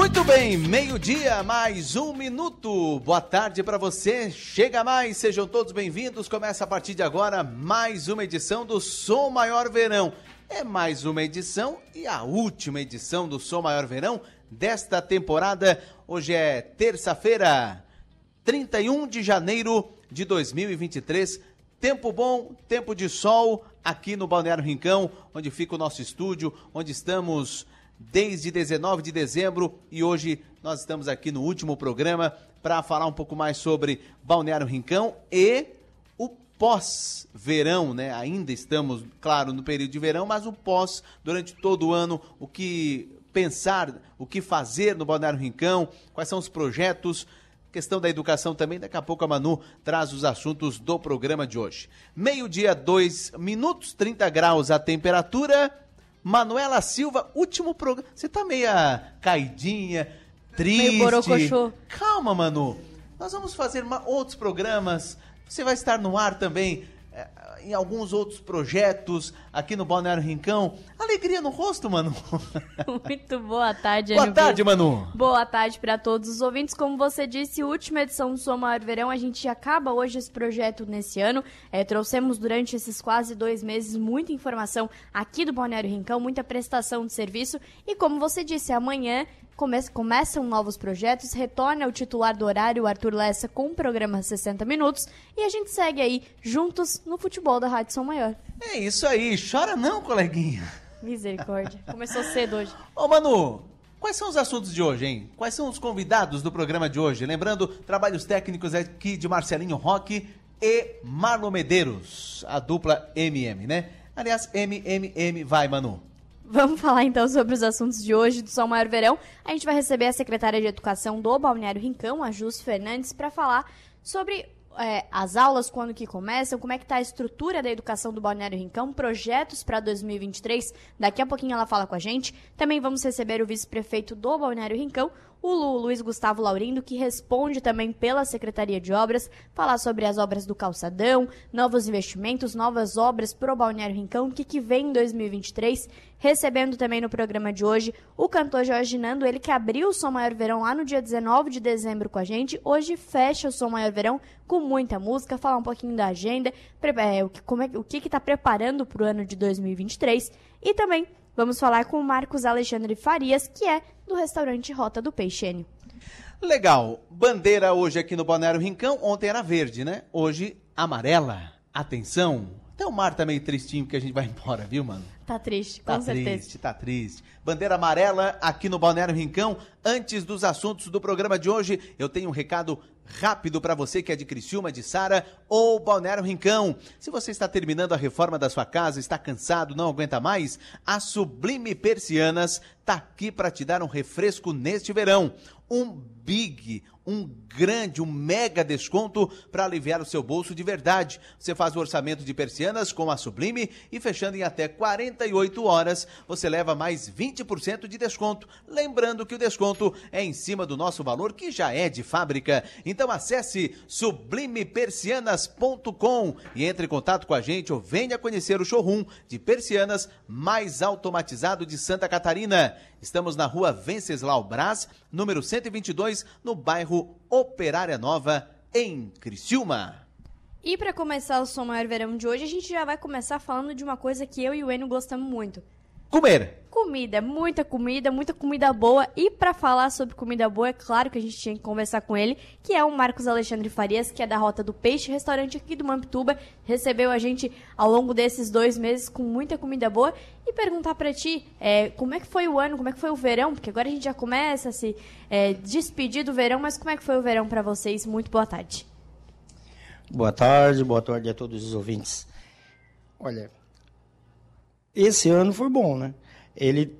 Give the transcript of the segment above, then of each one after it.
Muito bem, meio-dia, mais um minuto. Boa tarde para você. Chega mais, sejam todos bem-vindos. Começa a partir de agora mais uma edição do Som Maior Verão. É mais uma edição e a última edição do Som Maior Verão desta temporada. Hoje é terça-feira, 31 de janeiro de 2023. Tempo bom, tempo de sol aqui no Balneário Rincão, onde fica o nosso estúdio, onde estamos desde 19 de dezembro e hoje nós estamos aqui no último programa para falar um pouco mais sobre Balneário Rincão e o pós-verão, né? Ainda estamos, claro, no período de verão, mas o pós, durante todo o ano, o que pensar, o que fazer no Balneário Rincão, quais são os projetos, questão da educação também. Daqui a pouco a Manu traz os assuntos do programa de hoje. Meio-dia, 2 minutos, 30 graus a temperatura. Manuela Silva, último programa. Você tá meia caidinha, triste. Meio borocochô. Calma, Manu. Nós vamos fazer outros programas. Você vai estar no ar também em alguns outros projetos aqui no Balneário Rincão. Alegria no rosto, Manu. Muito boa tarde, Boa tarde, Manu. Boa tarde para todos os ouvintes. Como você disse, última edição do Sua Maior Verão. A gente acaba hoje esse projeto nesse ano. É, trouxemos durante esses quase dois meses muita informação aqui do Balneário Rincão, muita prestação de serviço. E como você disse, amanhã come começam novos projetos, retorna o titular do horário, o Arthur Lessa, com o programa 60 Minutos. E a gente segue aí, juntos, no futebol da Rádio São Maior. É isso aí. Chora não, coleguinha. Misericórdia. Começou cedo hoje. Ô, Manu, quais são os assuntos de hoje, hein? Quais são os convidados do programa de hoje? Lembrando, trabalhos técnicos aqui de Marcelinho Roque e Marlon Medeiros, a dupla MM, né? Aliás, MMM, vai, Manu. Vamos falar então sobre os assuntos de hoje do Sol Maior Verão. A gente vai receber a secretária de Educação do Balneário Rincão, a Jus Fernandes, para falar sobre é, as aulas, quando que começam, como é que está a estrutura da educação do Balneário Rincão, projetos para 2023. Daqui a pouquinho ela fala com a gente. Também vamos receber o vice-prefeito do Balneário Rincão, o Lu, Luiz Gustavo Laurindo, que responde também pela Secretaria de Obras, falar sobre as obras do calçadão, novos investimentos, novas obras para o Balneário Rincão, que, que vem em 2023. Recebendo também no programa de hoje o cantor Jorge Nando, ele que abriu o Som Maior Verão lá no dia 19 de dezembro com a gente. Hoje fecha o Som Maior Verão com muita música, falar um pouquinho da agenda, é, o que é, o que está preparando para o ano de 2023 e também Vamos falar com o Marcos Alexandre Farias, que é do restaurante Rota do Peixênio. Legal. Bandeira hoje aqui no Balneário Rincão. Ontem era verde, né? Hoje, amarela. Atenção. Até o mar tá meio tristinho porque a gente vai embora, viu, mano? Tá triste, com tá certeza. triste, tá triste. Bandeira amarela aqui no Balneário Rincão. Antes dos assuntos do programa de hoje, eu tenho um recado rápido para você que é de Criciúma, de Sara ou Balneário Rincão. Se você está terminando a reforma da sua casa, está cansado, não aguenta mais, a Sublime Persianas tá aqui para te dar um refresco neste verão. Um big, um grande, um mega desconto para aliviar o seu bolso de verdade. Você faz o orçamento de persianas com a Sublime e fechando em até 48 horas, você leva mais 20% de desconto. Lembrando que o desconto é em cima do nosso valor que já é de fábrica. Então acesse sublimepersianas.com e entre em contato com a gente ou venha conhecer o showroom de persianas mais automatizado de Santa Catarina. Estamos na rua Venceslau Brás, número 122, no bairro Operária Nova, em Criciúma. E para começar o Som Maior Verão de hoje, a gente já vai começar falando de uma coisa que eu e o Eno gostamos muito. Comer. Comida, muita comida, muita comida boa. E para falar sobre comida boa, é claro que a gente tinha que conversar com ele, que é o Marcos Alexandre Farias, que é da Rota do Peixe, restaurante aqui do Mampituba. Recebeu a gente ao longo desses dois meses com muita comida boa. E perguntar para ti, é, como é que foi o ano, como é que foi o verão? Porque agora a gente já começa a se é, despedir do verão, mas como é que foi o verão para vocês? Muito boa tarde. Boa tarde, boa tarde a todos os ouvintes. Olha, esse ano foi bom, né? Ele,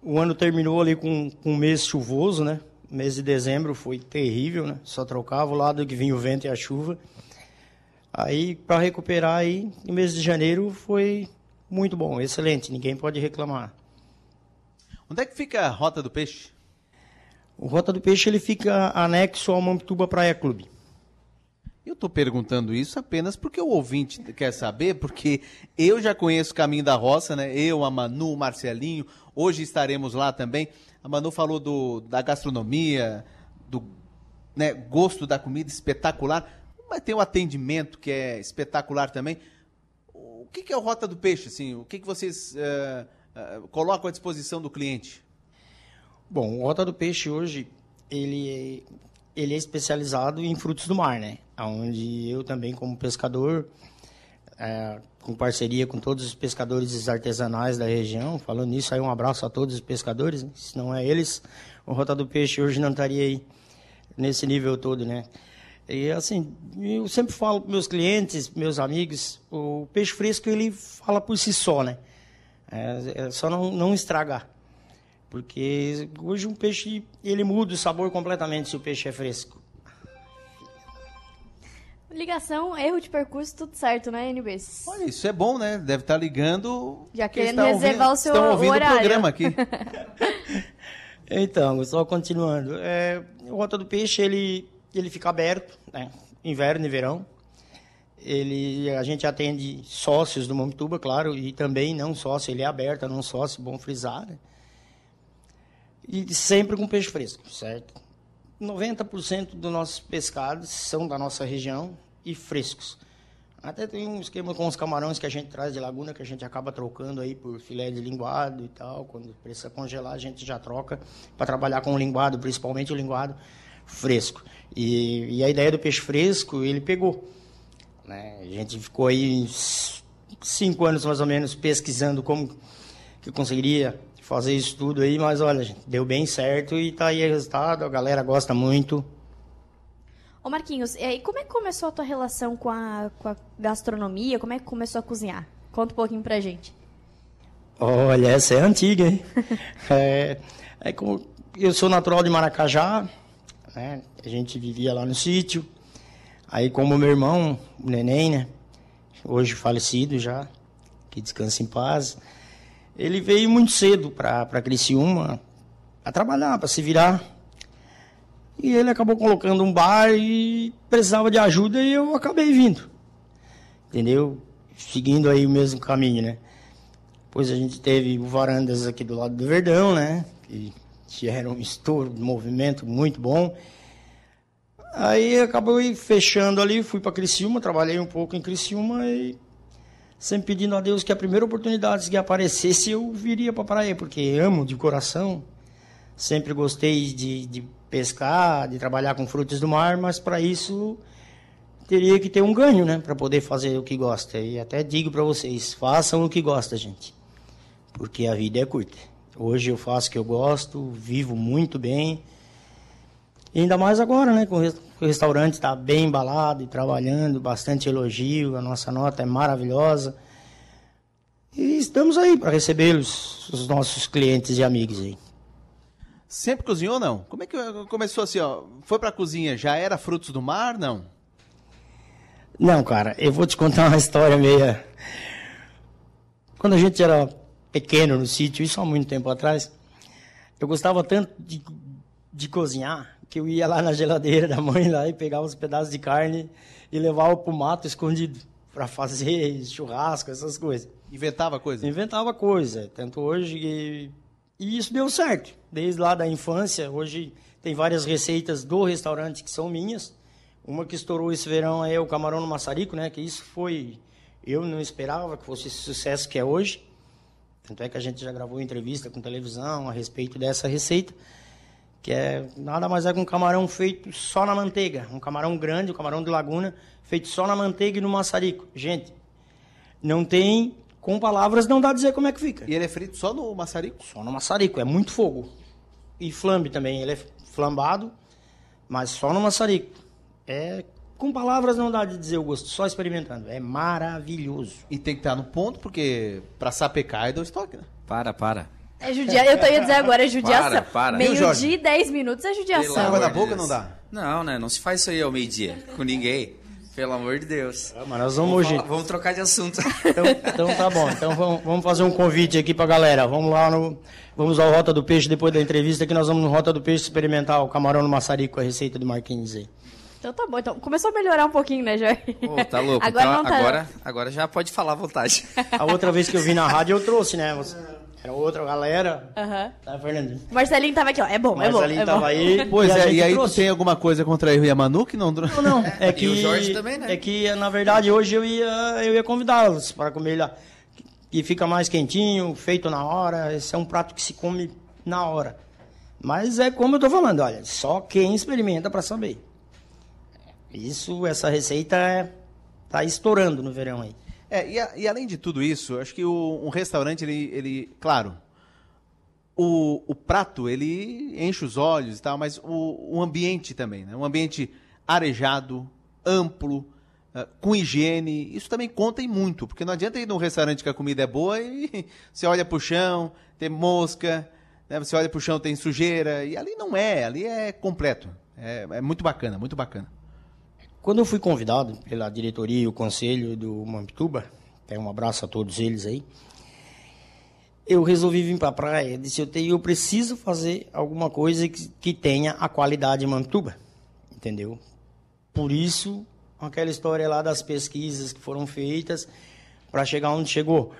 o ano terminou ali com, com um mês chuvoso, né? O mês de dezembro foi terrível, né? Só trocava o lado que vinha o vento e a chuva. Aí, para recuperar aí, no mês de janeiro foi muito bom, excelente, ninguém pode reclamar. Onde é que fica a Rota do Peixe? O Rota do Peixe ele fica anexo ao Mampituba Praia Clube. Eu estou perguntando isso apenas porque o ouvinte quer saber, porque eu já conheço o caminho da roça, né? Eu, a Manu, o Marcelinho, hoje estaremos lá também. A Manu falou do, da gastronomia, do né, gosto da comida espetacular, mas tem o atendimento que é espetacular também. O que, que é o Rota do Peixe? Assim? O que, que vocês uh, uh, colocam à disposição do cliente? Bom, o Rota do Peixe hoje, ele ele é especializado em frutos do mar, né? Onde eu também, como pescador, é, com parceria com todos os pescadores artesanais da região, falando nisso, aí um abraço a todos os pescadores, né? se não é eles, o Rota do Peixe hoje não estaria aí nesse nível todo, né? E assim, eu sempre falo para meus clientes, meus amigos, o peixe fresco ele fala por si só, né? É, é só não, não estragar. Porque hoje um peixe, ele muda o sabor completamente se o peixe é fresco. Ligação, erro de percurso, tudo certo, né, NBs? Olha, isso é bom, né? Deve estar ligando. Já querendo reservar ouvindo, o seu estão ouvindo horário. o programa aqui. então, só continuando. É, o Rota do Peixe, ele, ele fica aberto, né? Inverno e verão. Ele, a gente atende sócios do Momituba, claro, e também não sócio, ele é aberto, não sócio, bom frisar, né? E sempre com peixe fresco, certo? 90% dos nossos pescados são da nossa região e frescos. Até tem um esquema com os camarões que a gente traz de laguna, que a gente acaba trocando aí por filé de linguado e tal. Quando precisa congelar, a gente já troca para trabalhar com o linguado, principalmente o linguado fresco. E, e, a ideia do peixe fresco, ele pegou. Né? A gente ficou aí cinco anos mais ou menos pesquisando como que conseguiria fazer isso tudo aí, mas olha, gente, deu bem certo e tá aí o resultado, a galera gosta muito. Ô Marquinhos, e aí, como é que começou a tua relação com a, com a gastronomia? Como é que começou a cozinhar? Conta um pouquinho pra gente. Olha, essa é antiga, hein? é, é como, eu sou natural de Maracajá, né? A gente vivia lá no sítio. Aí, como meu irmão, o neném, né? Hoje falecido já, que descansa em paz ele veio muito cedo para Criciúma a trabalhar, para se virar. E ele acabou colocando um bar e precisava de ajuda e eu acabei vindo. Entendeu? Seguindo aí o mesmo caminho, né? Depois a gente teve Varandas aqui do lado do Verdão, né? Que era um estouro de movimento muito bom. Aí acabou fechando ali, fui para Criciúma, trabalhei um pouco em Criciúma e sempre pedindo a Deus que a primeira oportunidade que aparecesse eu viria para a praia, porque amo de coração. Sempre gostei de, de pescar, de trabalhar com frutos do mar, mas para isso teria que ter um ganho, né, para poder fazer o que gosta. E até digo para vocês, façam o que gosta, gente, porque a vida é curta. Hoje eu faço o que eu gosto, vivo muito bem. E ainda mais agora, né, com o restaurante está bem embalado e trabalhando, bastante elogio, a nossa nota é maravilhosa. E estamos aí para recebê-los, os nossos clientes e amigos aí. Sempre cozinhou não? Como é que começou assim, ó? Foi para a cozinha, já era frutos do mar, não? Não, cara, eu vou te contar uma história meia. Quando a gente era pequeno no sítio, isso há muito tempo atrás, eu gostava tanto de, de cozinhar que eu ia lá na geladeira da mãe lá e pegava uns pedaços de carne e levava para o mato escondido para fazer churrasco, essas coisas. Inventava coisa? Inventava coisa. Tanto hoje. E, e isso deu certo. Desde lá da infância, hoje tem várias receitas do restaurante que são minhas. Uma que estourou esse verão é o camarão no maçarico, né? Que isso foi. Eu não esperava que fosse esse sucesso que é hoje. Tanto é que a gente já gravou entrevista com televisão a respeito dessa receita que é nada mais é que um camarão feito só na manteiga, um camarão grande, um camarão de laguna, feito só na manteiga e no maçarico. Gente, não tem, com palavras não dá a dizer como é que fica. E ele é frito só no maçarico? Só no maçarico, é muito fogo. E flambe também, ele é flambado, mas só no maçarico. É, com palavras não dá de dizer o gosto, só experimentando. É maravilhoso. E tem que estar no ponto, porque para sapecar é do estoque, né? Para, para. É judia... Eu tô ia dizer agora, é judiação. Para, para. Meio-dia e 10 minutos é judiação. Água de boca Deus. não dá? Não, né? Não se faz isso aí ao meio-dia com ninguém. Pelo amor de Deus. Ah, mas nós vamos Vamos, hoje. falar- vamos trocar de assunto. Então, então tá bom. Então vamos, vamos fazer um convite aqui pra galera. Vamos lá no. Vamos ao Rota do Peixe depois da entrevista, que nós vamos no Rota do Peixe experimentar o camarão no maçarico, a receita do Marquinhos aí. Então tá bom. Então começou a melhorar um pouquinho, né, Jorge? Ô, tá louco. Agora Então, tá- agora, agora já pode falar à vontade. A outra vez que eu vim na rádio eu trouxe, né? Você- Era outra galera. Aham. Tá, Fernandinho? Marcelinho tava aqui, ó. É bom, é bom. Marcelinho é bom. aí. Pois a é, gente e aí tu trouxe. tem alguma coisa contra a Yamanu que não... Não, não. É que, o Jorge também, né? É que, na verdade, hoje eu ia, eu ia convidá-los para comer lá. E fica mais quentinho, feito na hora. Esse é um prato que se come na hora. Mas é como eu tô falando, olha, só quem experimenta para saber. Isso, essa receita é, tá estourando no verão aí. É, e, a- e além de tudo isso, acho que o- um restaurante, ele, ele claro, o, o prato, ele enche os olhos e tal, mas o, o ambiente também, né? Um ambiente arejado, amplo, ah, com higiene, isso também conta em muito, porque não adianta ir num restaurante que a comida é boa e você olha pro chão, tem mosca, né? você olha pro chão, tem sujeira, e ali não é, ali é completo. É, é muito bacana, muito bacana. Quando eu fui convidado pela diretoria e o conselho do Mampituba, tem um abraço a todos eles aí, eu resolvi vir para a praia. Disse, eu, tenho, eu preciso fazer alguma coisa que, que tenha a qualidade Mampituba, entendeu? Por isso, aquela história lá das pesquisas que foram feitas para chegar onde chegou.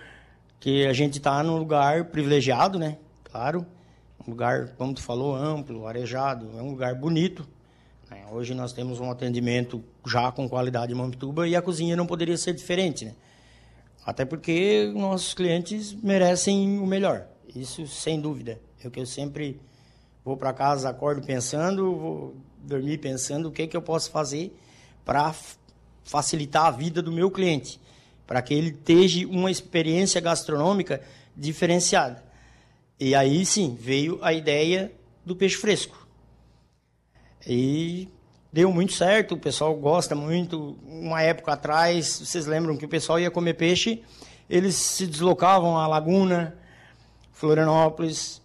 Que a gente está num lugar privilegiado, né? Claro, um lugar, como tu falou, amplo, arejado, é um lugar bonito. Né? Hoje nós temos um atendimento já com qualidade em Mampituba e a cozinha não poderia ser diferente, né? Até porque nossos clientes merecem o melhor. Isso sem dúvida. É o que eu sempre vou para casa, acordo pensando, vou dormir pensando o que que eu posso fazer para facilitar a vida do meu cliente, para que ele tenha uma experiência gastronômica diferenciada. E aí sim, veio a ideia do peixe fresco. E deu muito certo, o pessoal gosta muito. Uma época atrás, vocês lembram que o pessoal ia comer peixe, eles se deslocavam à Laguna, Florianópolis.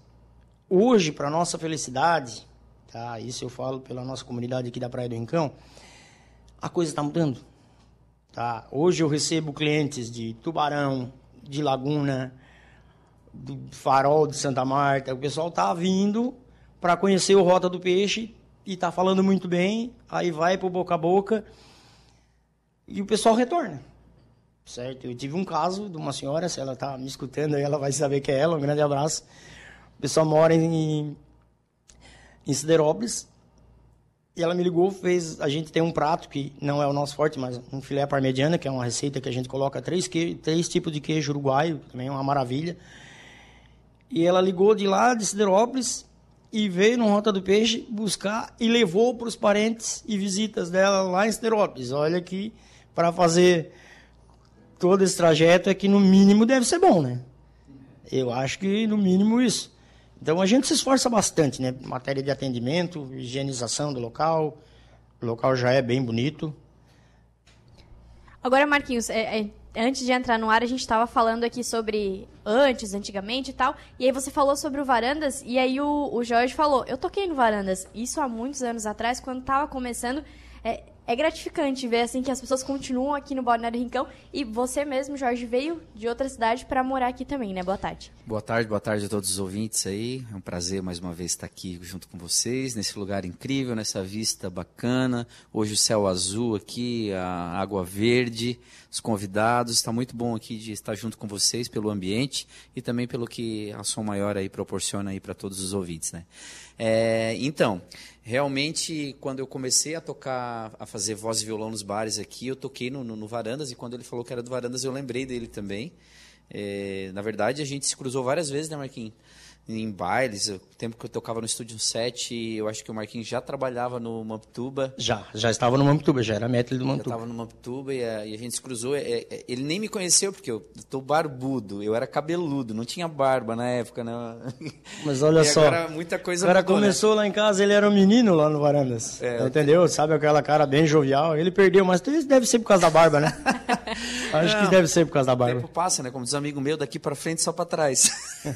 Hoje, para nossa felicidade, tá? Isso eu falo pela nossa comunidade aqui da Praia do Rincão, a coisa está mudando. Tá? Hoje eu recebo clientes de Tubarão, de Laguna, do Farol de Santa Marta. O pessoal tá vindo para conhecer o Rota do Peixe e tá falando muito bem. Aí vai pro boca a boca e o pessoal retorna. Certo? Eu tive um caso de uma senhora, se ela tá me escutando aí, ela vai saber que é ela. Um grande abraço. O pessoal mora em, em Siderópolis. E ela me ligou, fez. A gente tem um prato que não é o nosso forte, mas um filé parmegiana, que é uma receita que a gente coloca três, três tipos de queijo uruguaio, também é uma maravilha. E ela ligou de lá, de Siderópolis, e veio no Rota do Peixe buscar e levou para os parentes e visitas dela lá em Siderópolis. Olha que para fazer todo esse trajeto é que no mínimo deve ser bom, né? Eu acho que no mínimo isso. Então a gente se esforça bastante, né? Matéria de atendimento, higienização do local. O local já é bem bonito. Agora, Marquinhos, é- é, antes de entrar no ar, a gente estava falando aqui sobre antes, antigamente e tal. E aí você falou sobre o Varandas, e aí o, o Jorge falou: Eu toquei no Varandas, isso há muitos anos atrás, quando estava começando. É, é gratificante ver assim que as pessoas continuam aqui no Balneário Rincão. E você mesmo, Jorge, veio de outra cidade para morar aqui também, né? Boa tarde. Boa tarde, boa tarde a todos os ouvintes aí. É um prazer mais uma vez estar aqui junto com vocês, nesse lugar incrível, nessa vista bacana. Hoje o céu azul aqui, a água verde, os convidados. Está muito bom aqui de estar junto com vocês pelo ambiente e também pelo que a Som Maior aí proporciona aí para todos os ouvintes, né? É, então, realmente, quando eu comecei a tocar, a fazer voz e violão nos bares aqui, eu toquei no, no, no Varandas e quando ele falou que era do Varandas, eu lembrei dele também. É, na verdade, a gente se cruzou várias vezes, né, Marquinhos? Em bailes, o tempo que eu tocava no Estúdio 7, eu acho que o Marquinhos já trabalhava no Mamptuba. Já, já estava no Mamptuba, já era método do Já Mamptuba. estava no Mamptuba e a, e a gente se cruzou. É, é, ele nem me conheceu, porque eu tô barbudo, eu era cabeludo, não tinha barba na época, né? Mas olha só, agora muita coisa o cara mudou, né? começou lá em casa, ele era um menino lá no Varandas. É, entendeu? Sabe aquela cara bem jovial? Ele perdeu, mas isso deve ser por causa da barba, né? Acho que Não. deve ser por causa da O barba. tempo passa, né? Como diz um amigo meu, daqui para frente só para trás.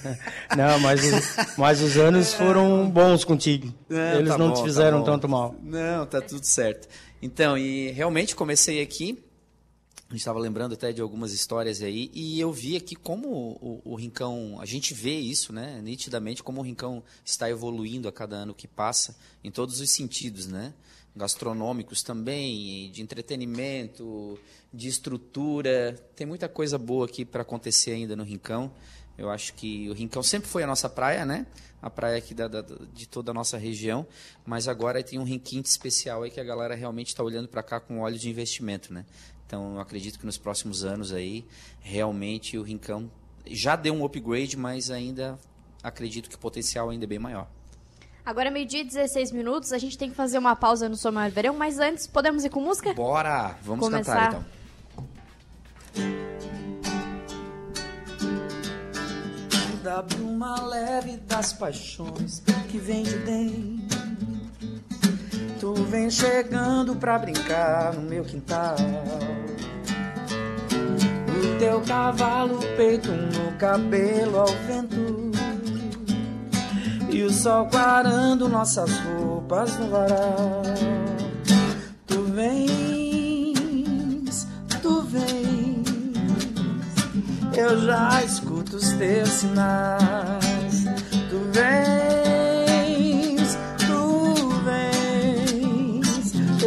Não, mas mas os anos foram bons contigo. Eles tá não bom, te tá fizeram bom. tanto mal. Não, tá tudo certo. Então, e realmente comecei aqui A gente estava lembrando até de algumas histórias aí e eu vi aqui como o, o, Rincão, a gente vê isso, né, nitidamente, como o Rincão está evoluindo a cada ano que passa, em todos os sentidos, né, gastronômicos também, de entretenimento, de estrutura, tem muita coisa boa aqui para acontecer ainda no Rincão. Eu acho que o Rincão sempre foi a nossa praia, né? A praia aqui da, da, de toda a nossa região, mas agora tem um requinte especial aí que a galera realmente está olhando para cá com olhos de investimento, né? Então, eu acredito que nos próximos anos aí, realmente o Rincão já deu um upgrade, mas ainda acredito que o potencial ainda é bem maior. Agora, meio-dia e 16 minutos, a gente tem que fazer uma pausa no Som Maior Verão, mas antes, podemos ir com música? Bora! Vamos Começar. cantar então. Da bruma leve das paixões que vem de dentro Tu vem chegando pra brincar no meu quintal. O teu cavalo, peito no cabelo ao vento. E o sol clarando nossas roupas no varal. Tu vens, Eu já escuto os teus sinais. Tu vens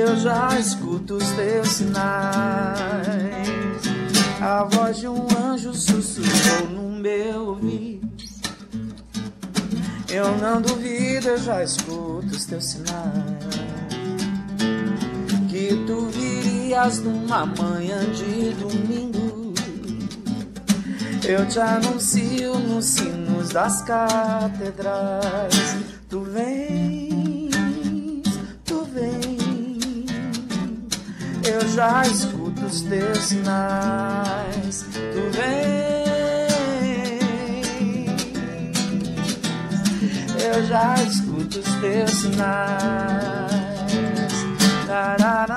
eu já escuto os teus sinais. A voz de um anjo sussurrou no meu ouvido. Eu não duvido, eu já escuto os teus sinais. Que tu virias numa manhã de domingo. Eu te anuncio nos sinos das catedrais. Tu vem eu já escuto os teus sinais. Tu vem, eu já escuto os teus sinais. na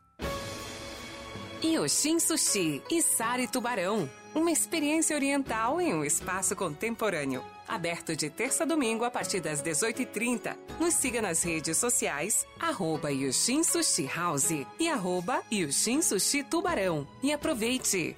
Yoshin Sushi e Sari Tubarão. Uma experiência oriental em um espaço contemporâneo. Aberto de terça a domingo a partir das 18h30. Nos siga nas redes sociais, arroba Yoshin Sushi House e arroba Yoshin Sushi Tubarão. E aproveite!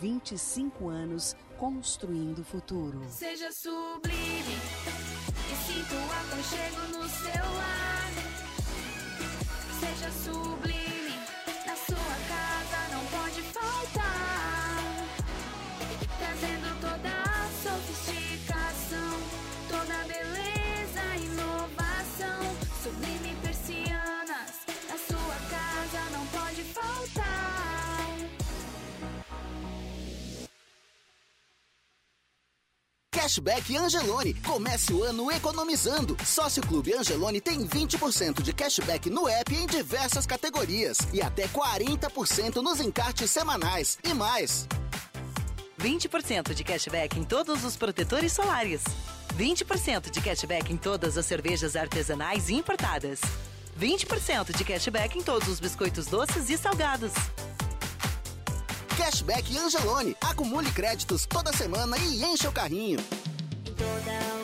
25 anos construindo o futuro. Seja sublime e sinta o aconchego no seu lar. Seja sublime, Cashback Angelone. Comece o ano economizando. Sócio Clube Angelone tem 20% de cashback no app em diversas categorias e até 40% nos encartes semanais e mais. 20% de cashback em todos os protetores solares. 20% de cashback em todas as cervejas artesanais e importadas. 20% de cashback em todos os biscoitos doces e salgados. Cashback Angelone. Acumule créditos toda semana e encha o carrinho. Toda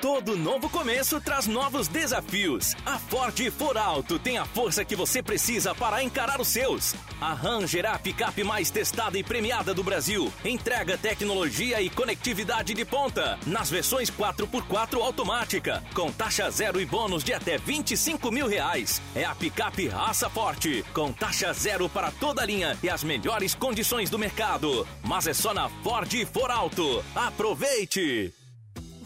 Todo novo começo traz novos desafios. A Ford For Alto tem a força que você precisa para encarar os seus. A é a picape mais testada e premiada do Brasil. Entrega tecnologia e conectividade de ponta. Nas versões 4x4 automática. Com taxa zero e bônus de até 25 mil reais. É a picape raça forte. Com taxa zero para toda a linha e as melhores condições do mercado. Mas é só na Ford For Alto. Aproveite!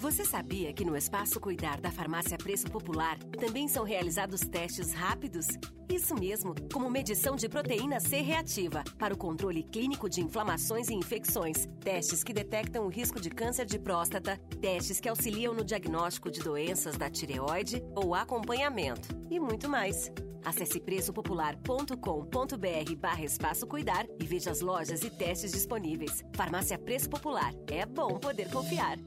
Você sabia que no Espaço Cuidar da Farmácia Preço Popular também são realizados testes rápidos? Isso mesmo, como medição de proteína C reativa, para o controle clínico de inflamações e infecções, testes que detectam o risco de câncer de próstata, testes que auxiliam no diagnóstico de doenças da tireoide ou acompanhamento, e muito mais. Acesse preçopopular.com.br barra Espaço Cuidar e veja as lojas e testes disponíveis. Farmácia Preço Popular. É bom poder confiar.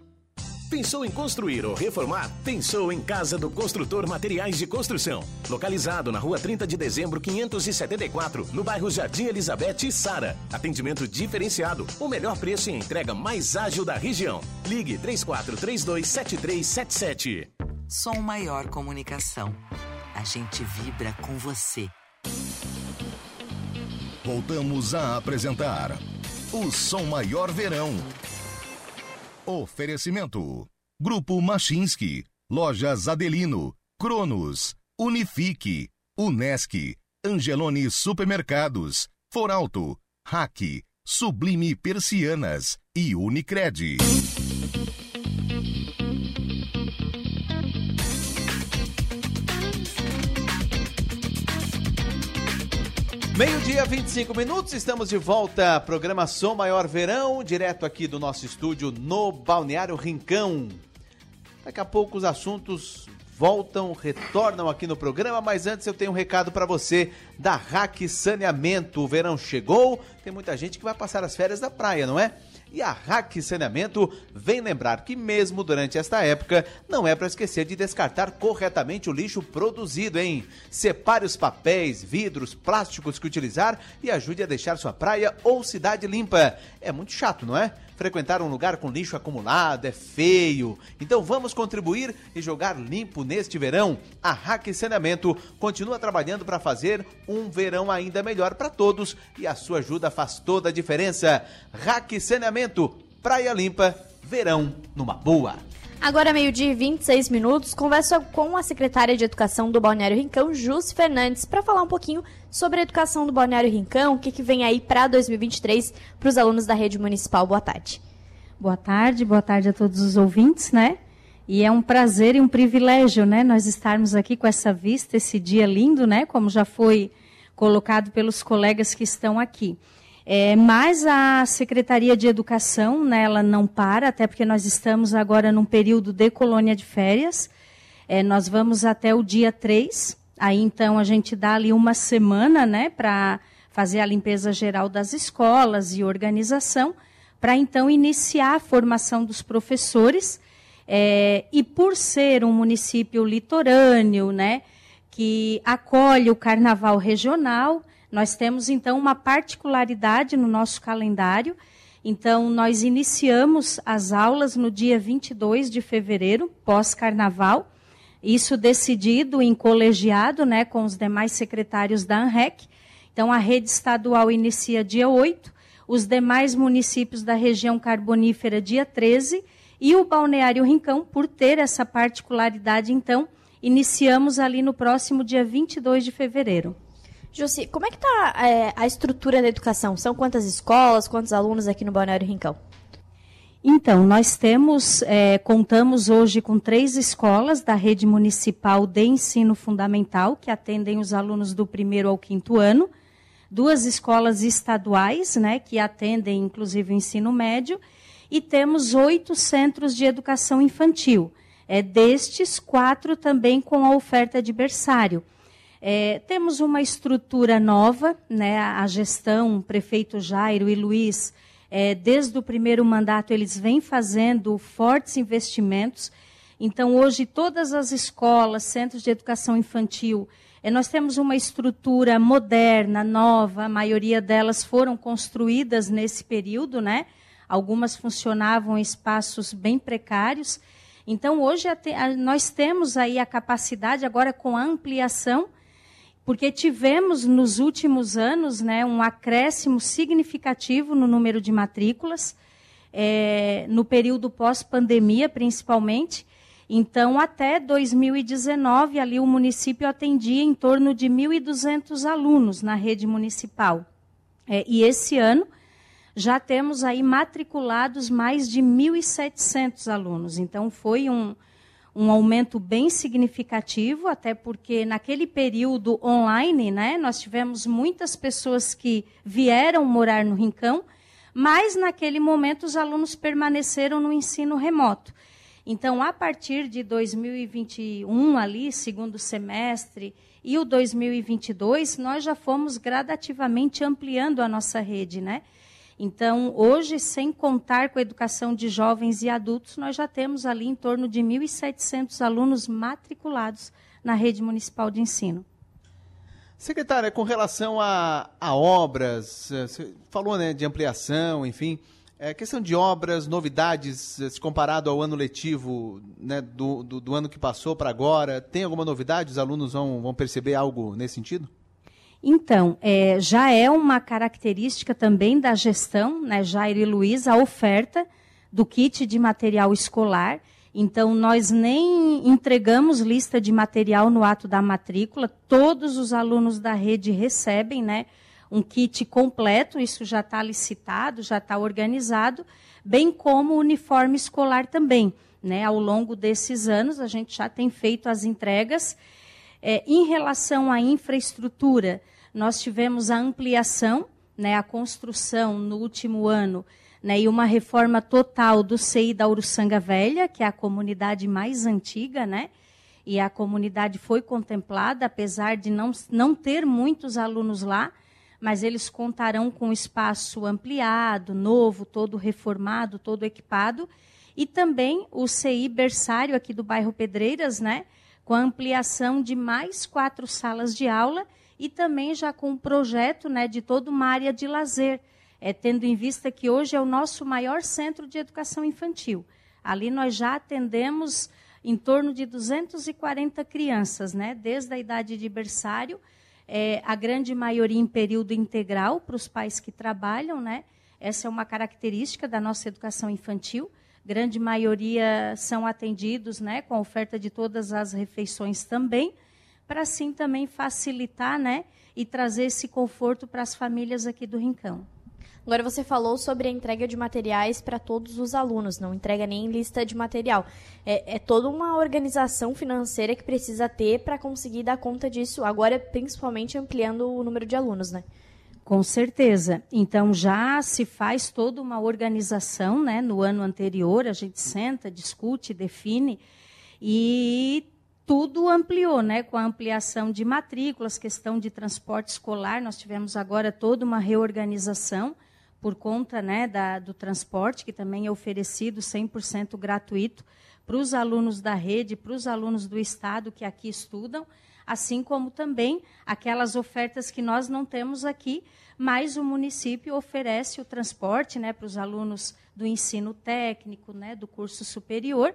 Pensou em construir ou reformar? Pensou em Casa do Construtor Materiais de Construção. Localizado na rua 30 de dezembro, 574, no bairro Jardim Elizabeth e Sara. Atendimento diferenciado, o melhor preço e entrega mais ágil da região. Ligue 34327377. Som Maior Comunicação. A gente vibra com você. Voltamos a apresentar o Som Maior Verão. Oferecimento: Grupo Machinski, Lojas Adelino, Cronos, Unifique, Unesc, Angelone Supermercados, Foralto, Hack, Sublime Persianas e Unicred. Meio-dia, 25 minutos, estamos de volta. Programação Maior Verão, direto aqui do nosso estúdio no Balneário Rincão. Daqui a pouco os assuntos voltam, retornam aqui no programa, mas antes eu tenho um recado para você da Hack Saneamento. O verão chegou, tem muita gente que vai passar as férias na praia, não é? E a Hack Saneamento vem lembrar que mesmo durante esta época, não é para esquecer de descartar corretamente o lixo produzido, hein? Separe os papéis, vidros, plásticos que utilizar e ajude a deixar sua praia ou cidade limpa. É muito chato, não é? Frequentar um lugar com lixo acumulado é feio. Então vamos contribuir e jogar limpo neste verão. A Hack Saneamento continua trabalhando para fazer um verão ainda melhor para todos e a sua ajuda faz toda a diferença. Hack Saneamento, Praia Limpa, verão numa boa. Agora, meio-dia e 26 minutos, converso com a secretária de Educação do Balneário Rincão, Jus Fernandes, para falar um pouquinho sobre a educação do Balneário Rincão, o que, que vem aí para 2023 para os alunos da rede municipal. Boa tarde. Boa tarde, boa tarde a todos os ouvintes, né? E é um prazer e um privilégio, né, nós estarmos aqui com essa vista, esse dia lindo, né, como já foi colocado pelos colegas que estão aqui. É, mas a Secretaria de Educação, né, ela não para, até porque nós estamos agora num período de colônia de férias. É, nós vamos até o dia 3, aí então a gente dá ali uma semana né, para fazer a limpeza geral das escolas e organização, para então iniciar a formação dos professores. É, e por ser um município litorâneo, né, que acolhe o carnaval regional, nós temos, então, uma particularidade no nosso calendário. Então, nós iniciamos as aulas no dia 22 de fevereiro, pós-carnaval. Isso decidido em colegiado né, com os demais secretários da ANREC. Então, a rede estadual inicia dia 8, os demais municípios da região carbonífera dia 13 e o Balneário Rincão, por ter essa particularidade, então, iniciamos ali no próximo dia 22 de fevereiro. Josi, como é que está é, a estrutura da educação? São quantas escolas, quantos alunos aqui no Balneário Rincão? Então, nós temos, é, contamos hoje com três escolas da rede municipal de ensino fundamental, que atendem os alunos do primeiro ao quinto ano, duas escolas estaduais, né, que atendem inclusive o ensino médio, e temos oito centros de educação infantil. É, destes, quatro também com a oferta de berçário. É, temos uma estrutura nova, né, a gestão, o prefeito Jairo e Luiz, é, desde o primeiro mandato, eles vêm fazendo fortes investimentos. Então, hoje, todas as escolas, centros de educação infantil, é, nós temos uma estrutura moderna, nova, a maioria delas foram construídas nesse período, né? Algumas funcionavam em espaços bem precários. Então, hoje, nós temos aí a capacidade, agora com a ampliação, porque tivemos nos últimos anos né, um acréscimo significativo no número de matrículas, é, no período pós-pandemia, principalmente. Então, até 2019, ali o município atendia em torno de 1.200 alunos na rede municipal. É, e esse ano já temos aí matriculados mais de 1.700 alunos. Então, foi um, um aumento bem significativo, até porque naquele período online, né, nós tivemos muitas pessoas que vieram morar no Rincão, mas naquele momento os alunos permaneceram no ensino remoto. Então, a partir de 2021, ali, segundo semestre, e o 2022, nós já fomos gradativamente ampliando a nossa rede, né? Então, hoje, sem contar com a educação de jovens e adultos, nós já temos ali em torno de 1.700 alunos matriculados na rede municipal de ensino. Secretária, com relação a, a obras, eh, você falou né, de ampliação, enfim, é, questão de obras, novidades, eh, se comparado ao ano letivo né, do, do, do ano que passou para agora, tem alguma novidade? Os alunos vão, vão perceber algo nesse sentido? Então, é, já é uma característica também da gestão, né, Jair e Luiz, a oferta do kit de material escolar. Então, nós nem entregamos lista de material no ato da matrícula, todos os alunos da rede recebem né, um kit completo, isso já está licitado, já está organizado, bem como o uniforme escolar também. Né? Ao longo desses anos, a gente já tem feito as entregas é, em relação à infraestrutura, nós tivemos a ampliação, né, a construção no último ano, né, e uma reforma total do CEI da Uruçanga Velha, que é a comunidade mais antiga, né? E a comunidade foi contemplada, apesar de não, não ter muitos alunos lá, mas eles contarão com espaço ampliado, novo, todo reformado, todo equipado, e também o CI berçário aqui do bairro Pedreiras, né, com a ampliação de mais quatro salas de aula e também já com um projeto né, de toda uma área de lazer, é, tendo em vista que hoje é o nosso maior centro de educação infantil. Ali nós já atendemos em torno de 240 crianças, né, desde a idade de berçário, é, a grande maioria em período integral para os pais que trabalham, né? Essa é uma característica da nossa educação infantil. Grande maioria são atendidos, né, com a oferta de todas as refeições também, para assim também facilitar, né, e trazer esse conforto para as famílias aqui do Rincão. Agora você falou sobre a entrega de materiais para todos os alunos, não entrega nem lista de material. É, é toda uma organização financeira que precisa ter para conseguir dar conta disso, agora principalmente ampliando o número de alunos, né? Com certeza. Então já se faz toda uma organização, né? No ano anterior a gente senta, discute, define e tudo ampliou, né? Com a ampliação de matrículas, questão de transporte escolar, nós tivemos agora toda uma reorganização por conta né, da, do transporte, que também é oferecido 100% gratuito para os alunos da rede, para os alunos do Estado que aqui estudam, assim como também aquelas ofertas que nós não temos aqui, mas o município oferece o transporte né, para os alunos do ensino técnico, né, do curso superior,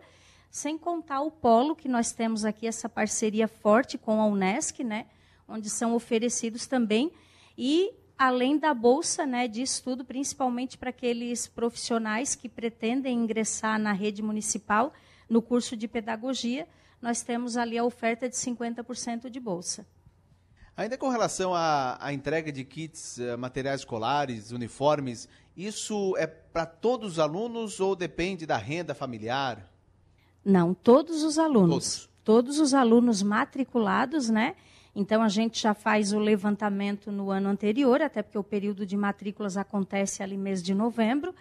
sem contar o polo, que nós temos aqui essa parceria forte com a Unesc, né, onde são oferecidos também, e além da bolsa né, de estudo, principalmente para aqueles profissionais que pretendem ingressar na rede municipal no curso de pedagogia, nós temos ali a oferta de 50% de bolsa. Ainda com relação à, à entrega de kits, uh, materiais escolares, uniformes, isso é para todos os alunos ou depende da renda familiar? Não, todos os alunos. Todos, todos os alunos matriculados, né? Então, a gente já faz o levantamento no ano anterior, até porque o período de matrículas acontece ali mês de novembro.